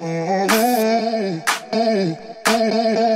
hey, hey, hey, hey.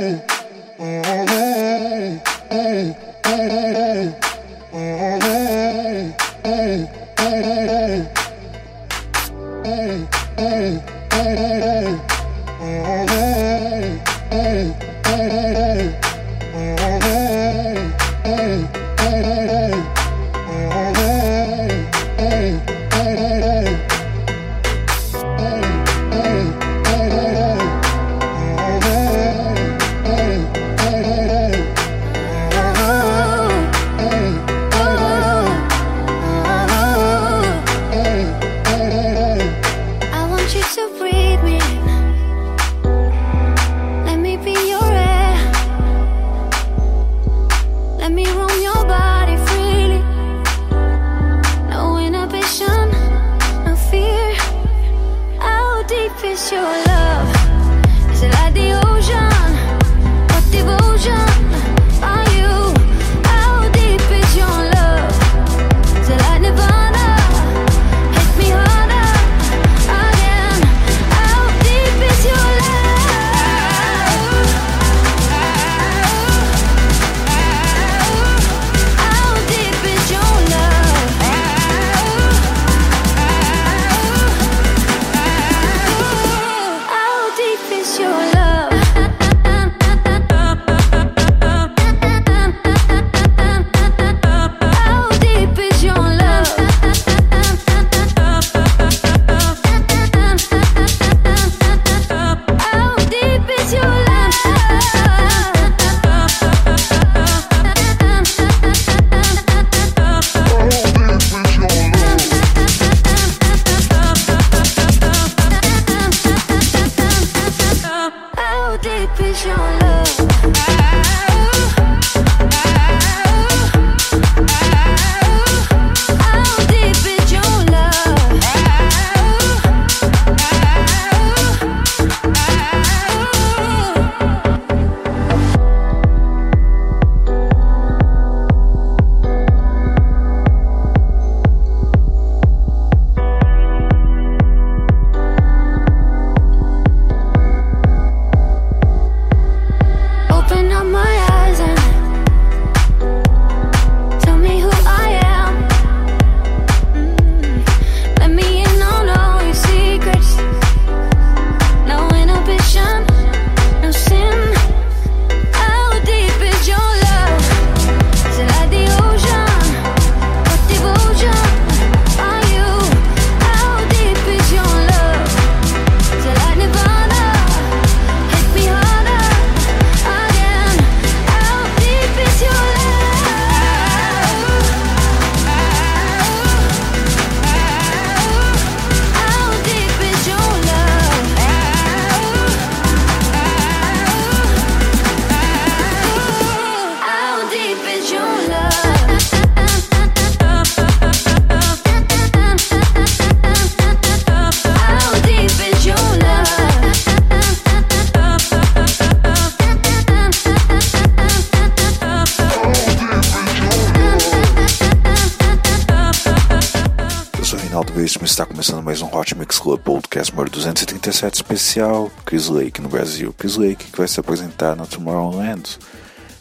Veríssimo está começando mais um Hot Mix Club Podcast número 237 especial Chris Lake no Brasil. Chris Lake que vai se apresentar na Tomorrowland.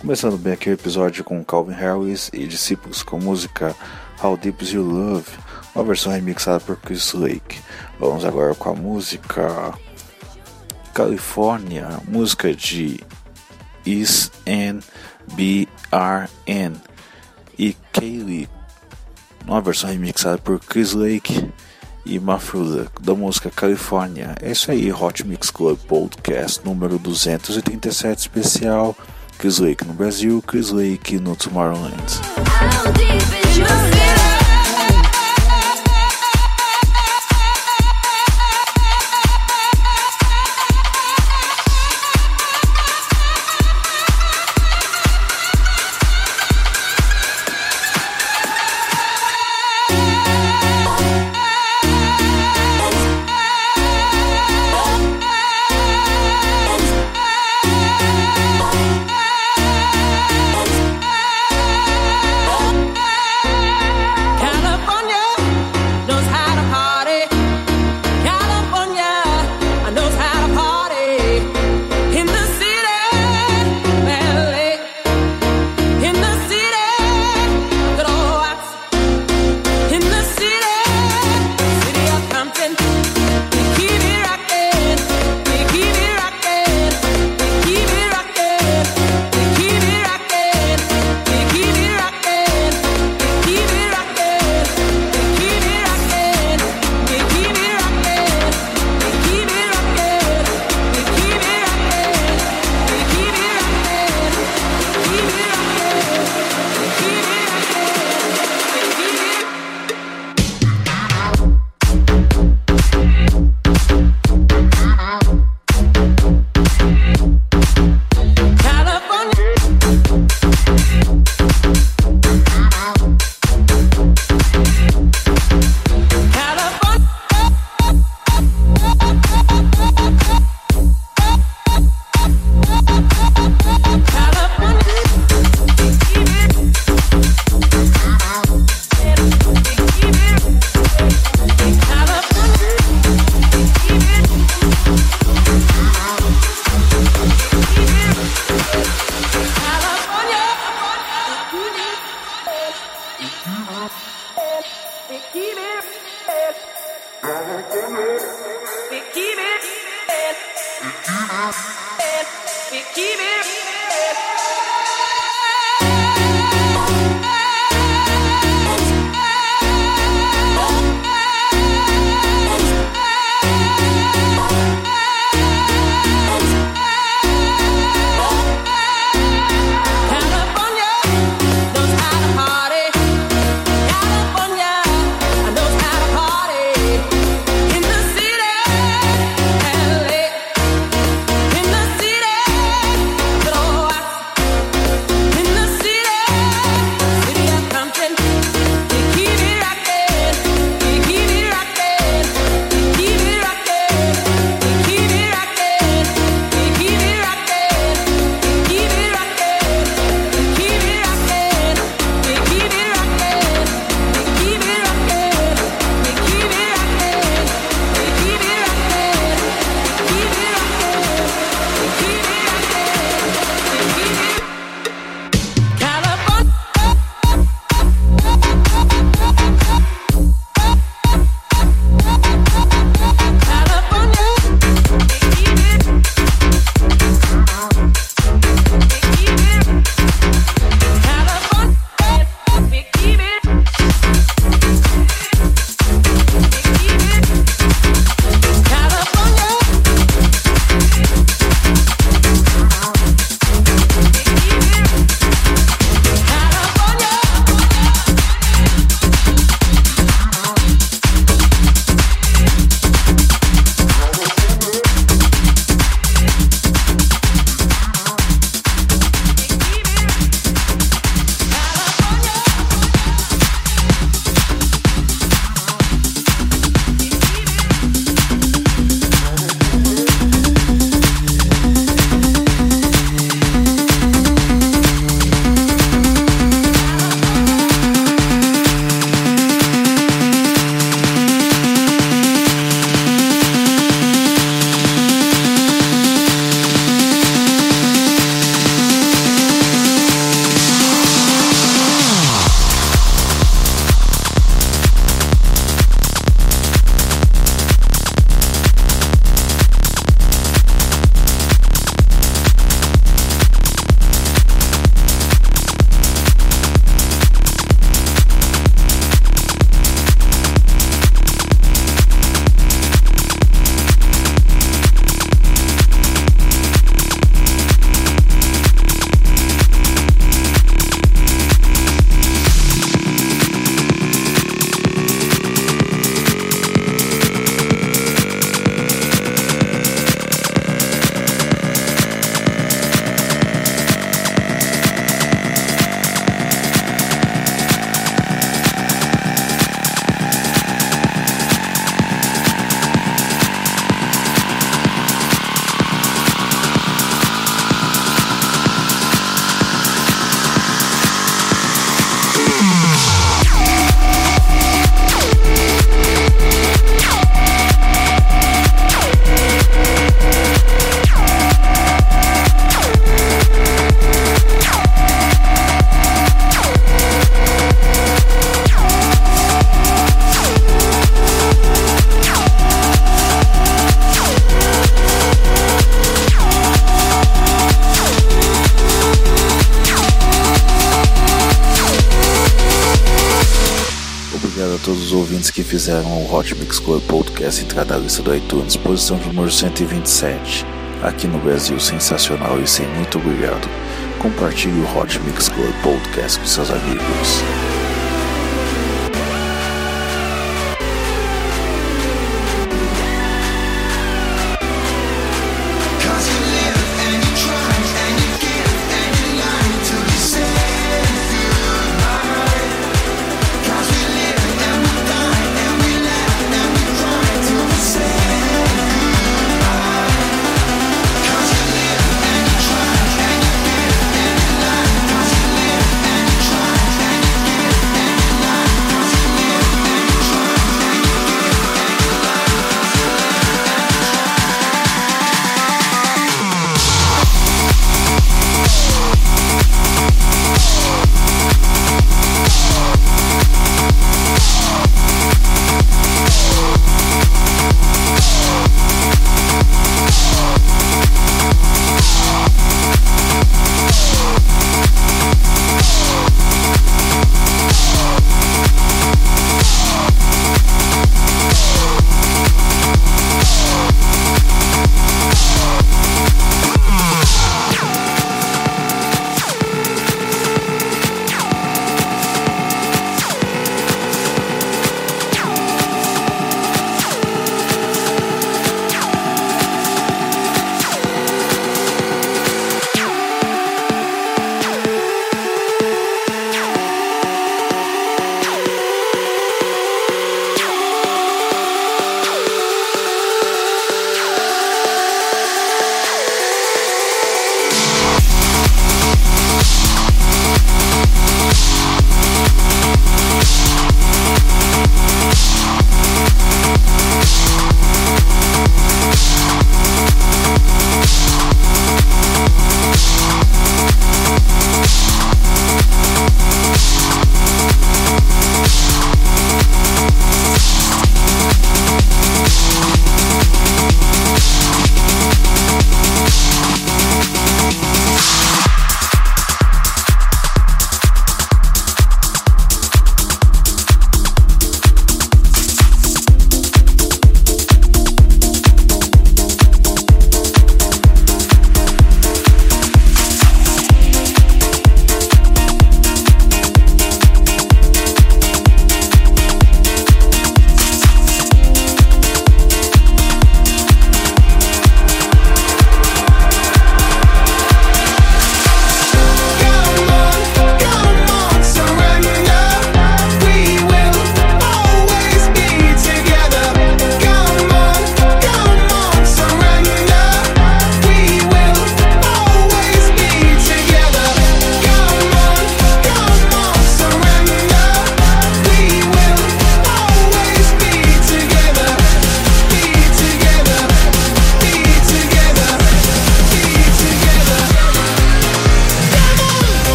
Começando bem aqui o episódio com Calvin Harris e discípulos com música How Deep Is Your Love, uma versão remixada por Chris Lake. Vamos agora com a música California, música de Is N B R N e Kaylee uma versão remixada por Chris Lake e Mafruda da música California. É isso aí, Hot Mix Club Podcast número 237 especial. Chris Lake no Brasil, Chris Lake no Tomorrowland. Fizeram o Hot Mix Club Podcast entrar na lista do iTunes, posição de número 127. Aqui no Brasil, sensacional e sem muito obrigado. Compartilhe o Hot Mix Club Podcast com seus amigos.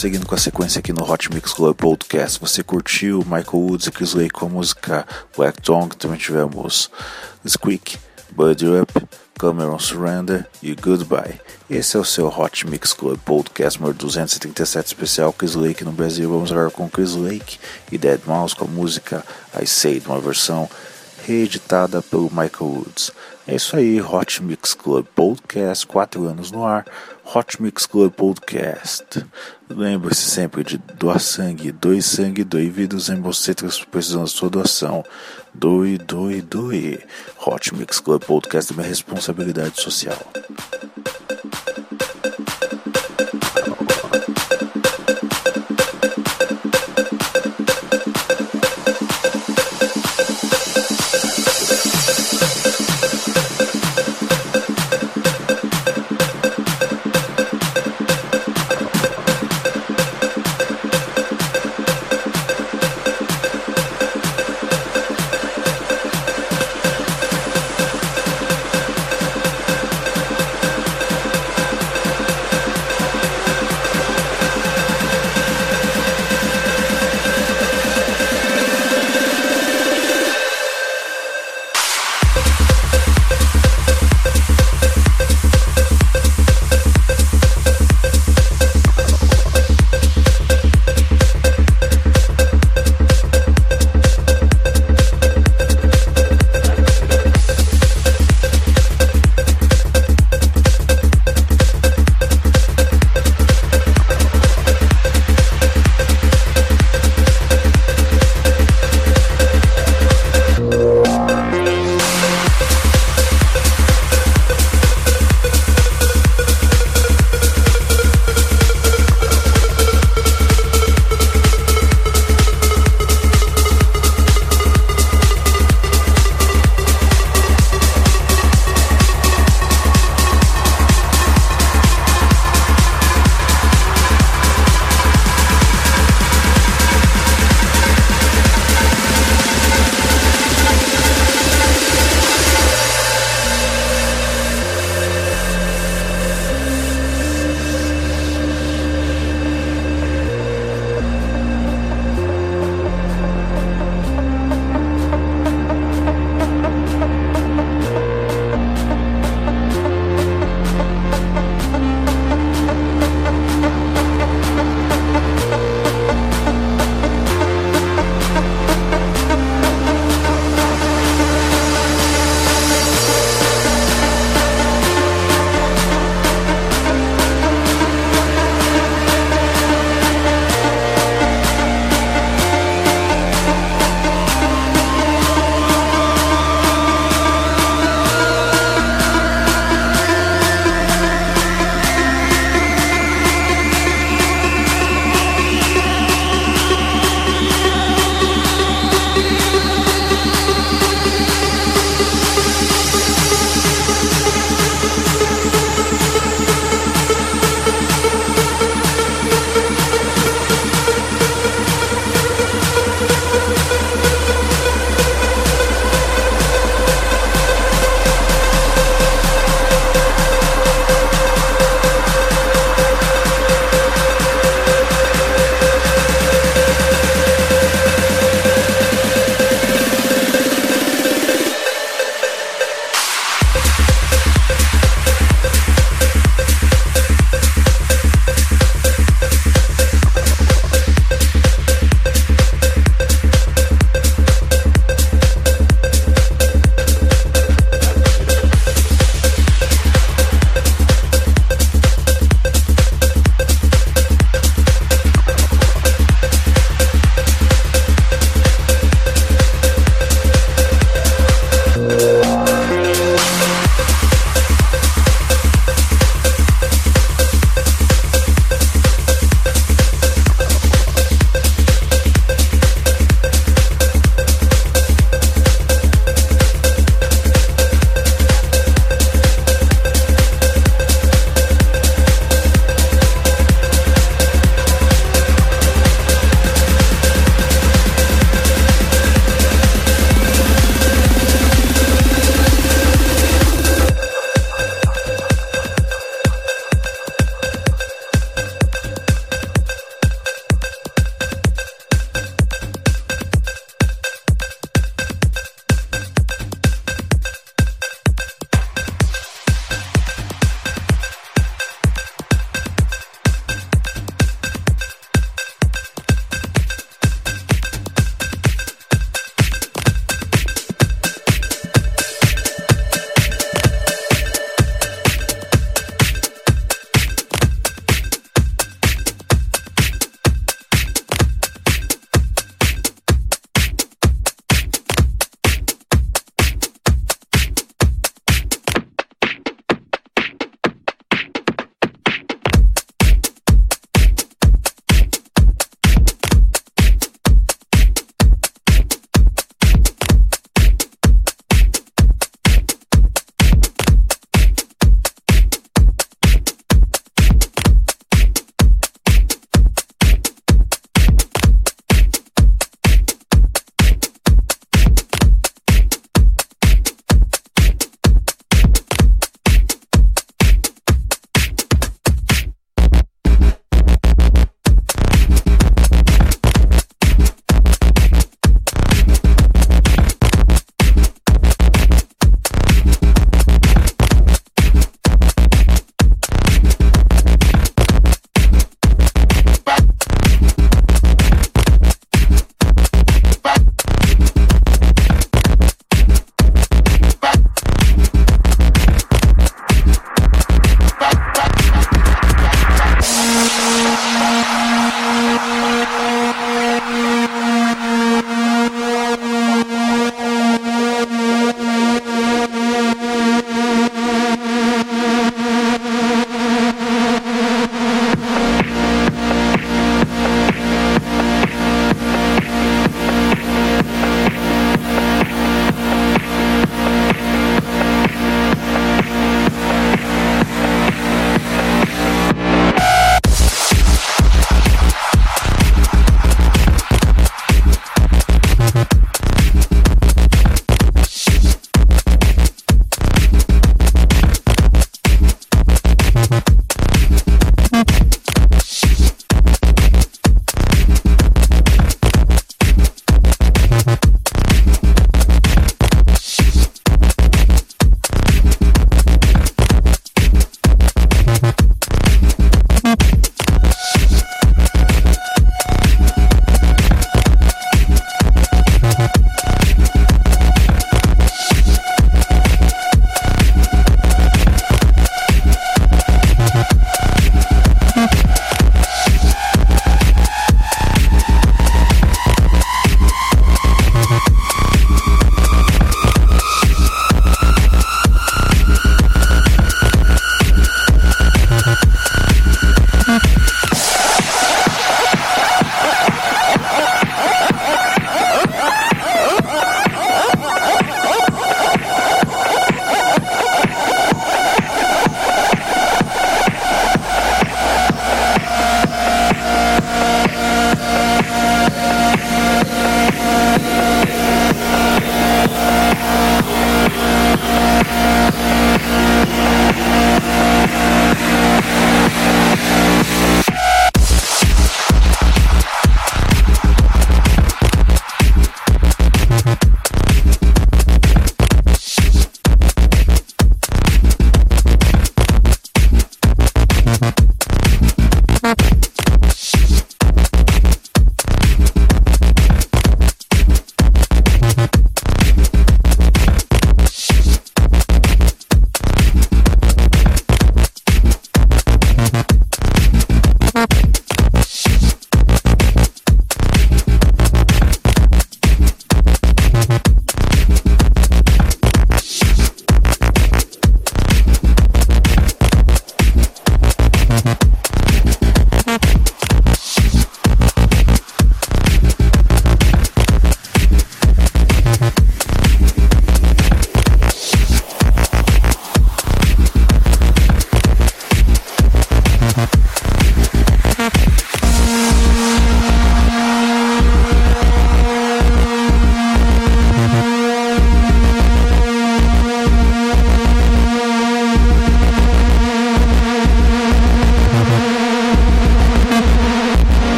Prosseguindo com a sequência aqui no Hot Mix Club Podcast. Você curtiu Michael Woods e Chris Lake com a música Black Tongue? Também tivemos Squeak, Buddy Up, Cameron Surrender e Goodbye. Esse é o seu Hot Mix Club Podcast número 237 especial Chris Lake no Brasil. Vamos agora com Chris Lake e Dead Mouse com a música I Say, uma versão reeditada pelo Michael Woods. É isso aí, Hot Mix Club Podcast, 4 anos no ar. Hot Mix Club Podcast. Lembre-se sempre de doar sangue, doe sangue, doe vidas em você precisando da sua doação. Doe, doe, doe. Hot Mix Club Podcast é minha responsabilidade social.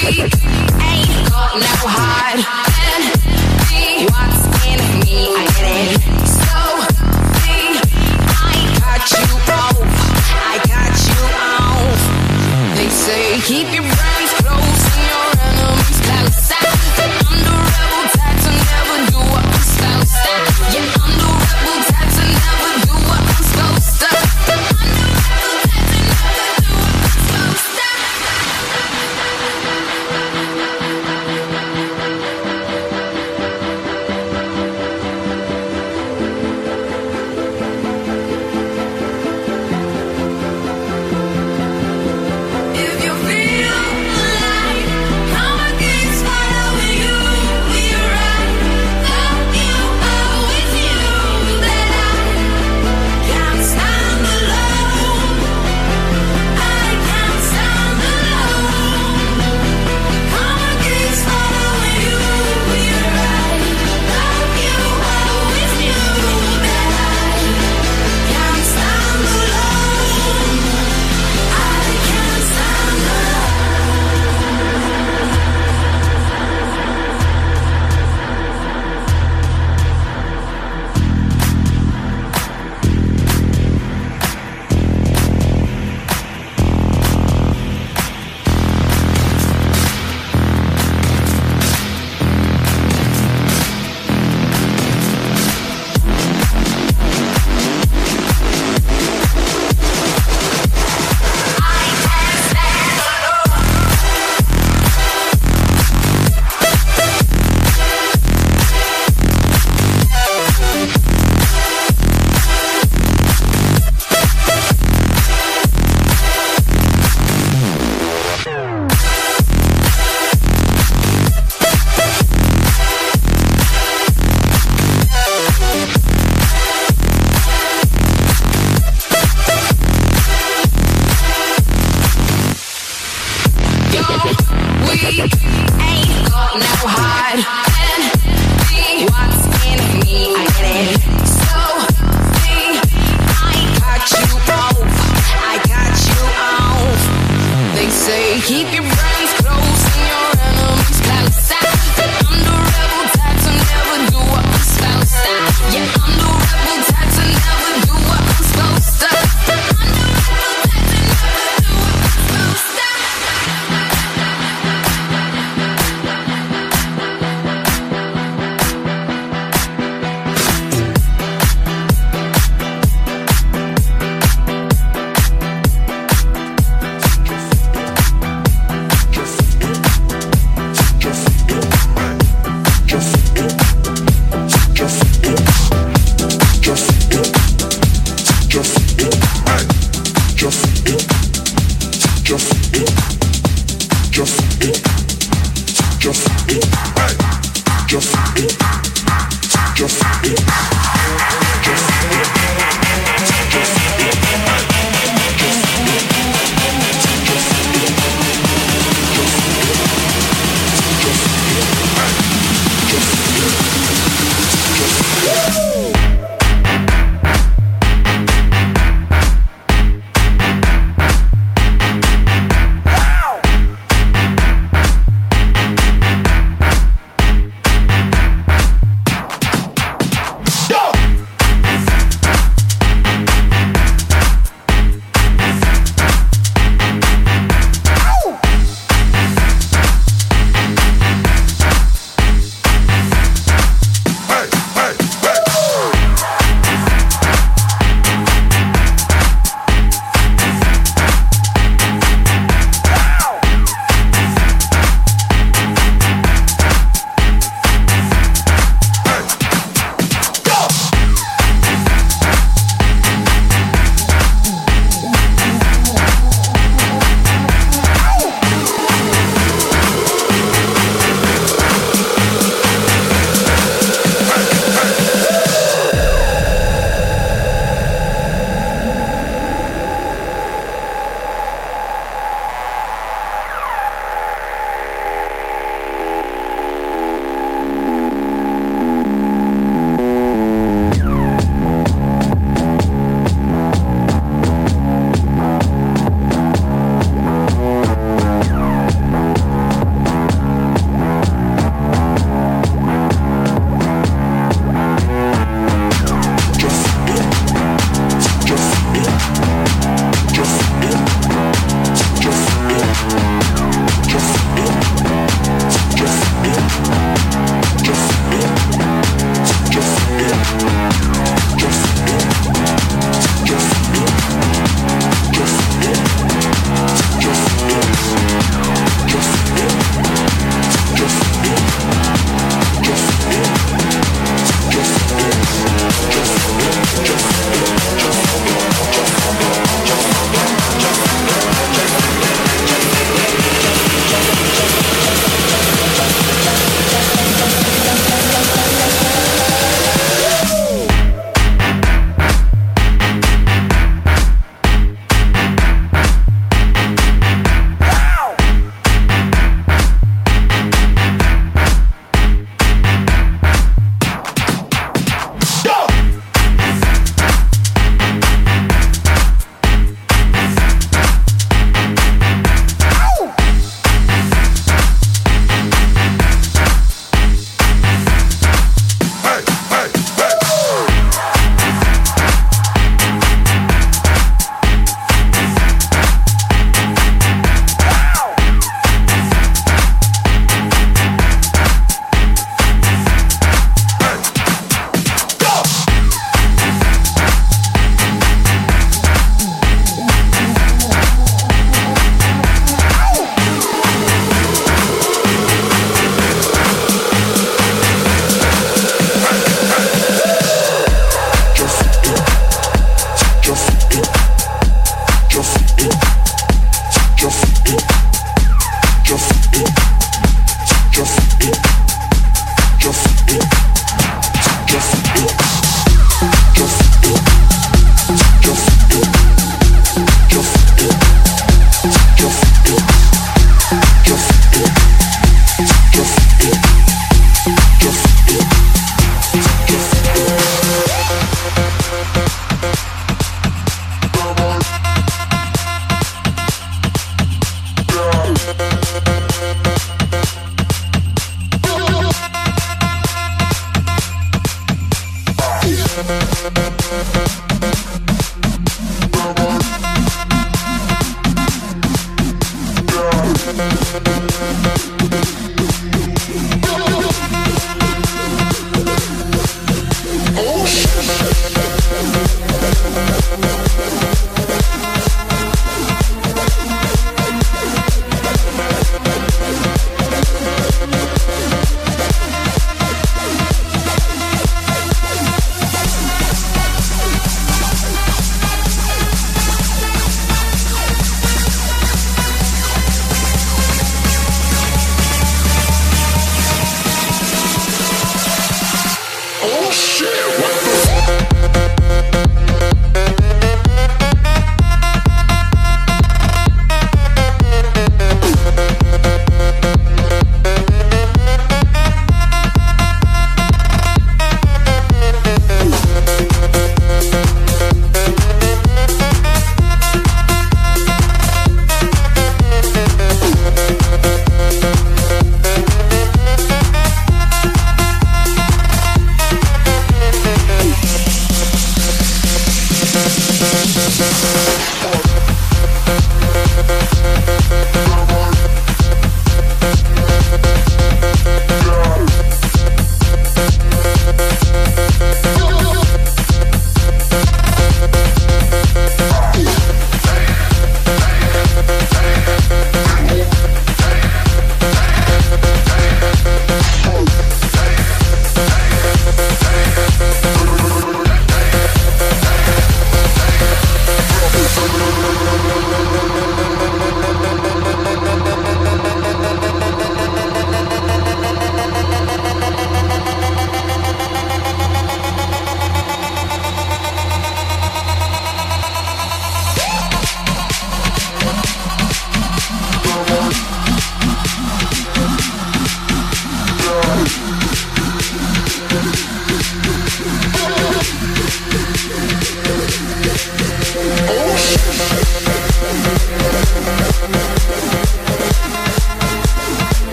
Beat.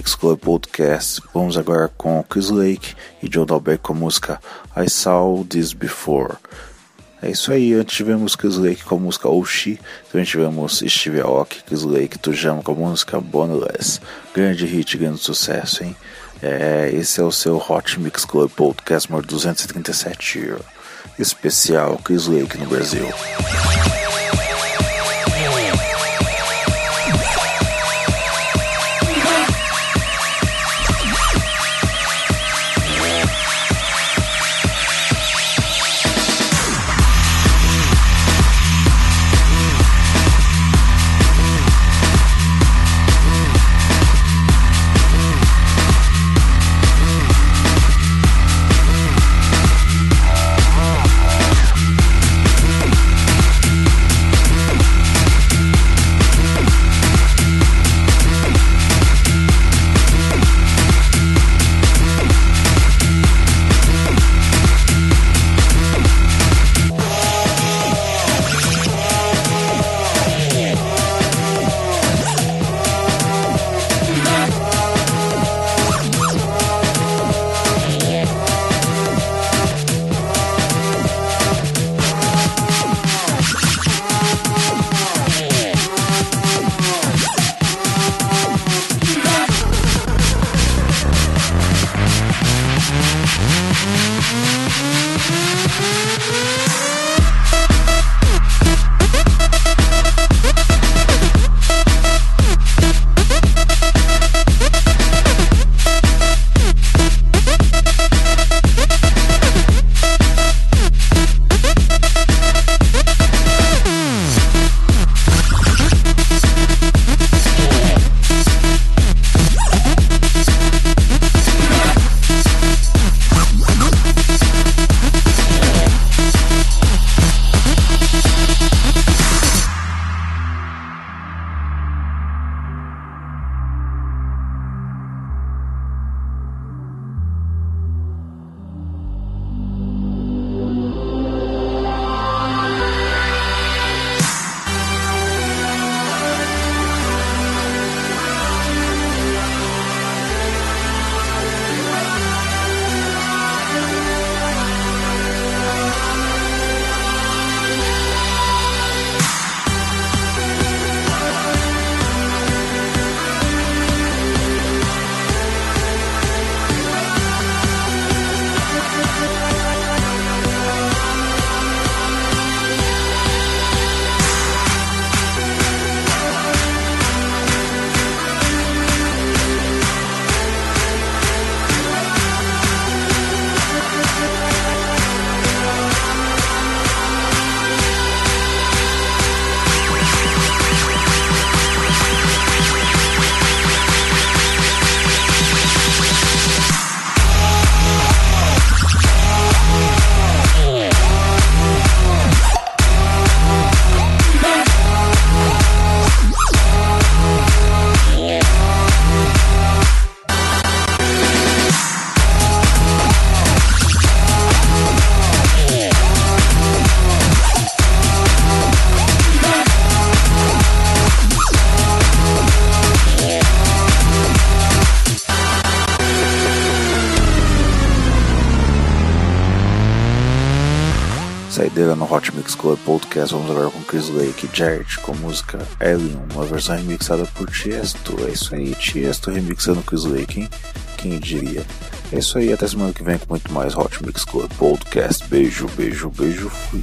Mix Club Podcast. Vamos agora com Chris Lake e John Dalbeck com a música I Saw This Before. É isso aí, antes tivemos Chris Lake com a música Oshi, também tivemos Steve Aoki, Chris Lake, Tujamo com a música Boneless. Grande hit, grande sucesso, hein? É, esse é o seu Hot Mix Club Podcast número 237, especial Chris Lake no Brasil. Podcast. Vamos agora com Chris Lake e com a música Alien, uma versão remixada por Tiesto. É isso aí, Tiesto remixando Chris Lake, hein? Quem diria? É isso aí, até semana que vem com muito mais Hot Mix Club Podcast. Beijo, beijo, beijo, fui.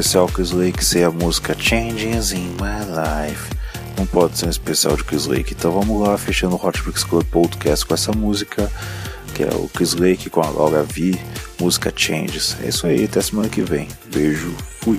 Especial Chris Lake ser a música Changes in My Life. Não pode ser um especial de Chris Lake. Então vamos lá, fechando o Hot Bricks Club Podcast com essa música, que é o Chris Lake com a Laura V, música Changes. É isso aí, até semana que vem. Beijo, fui.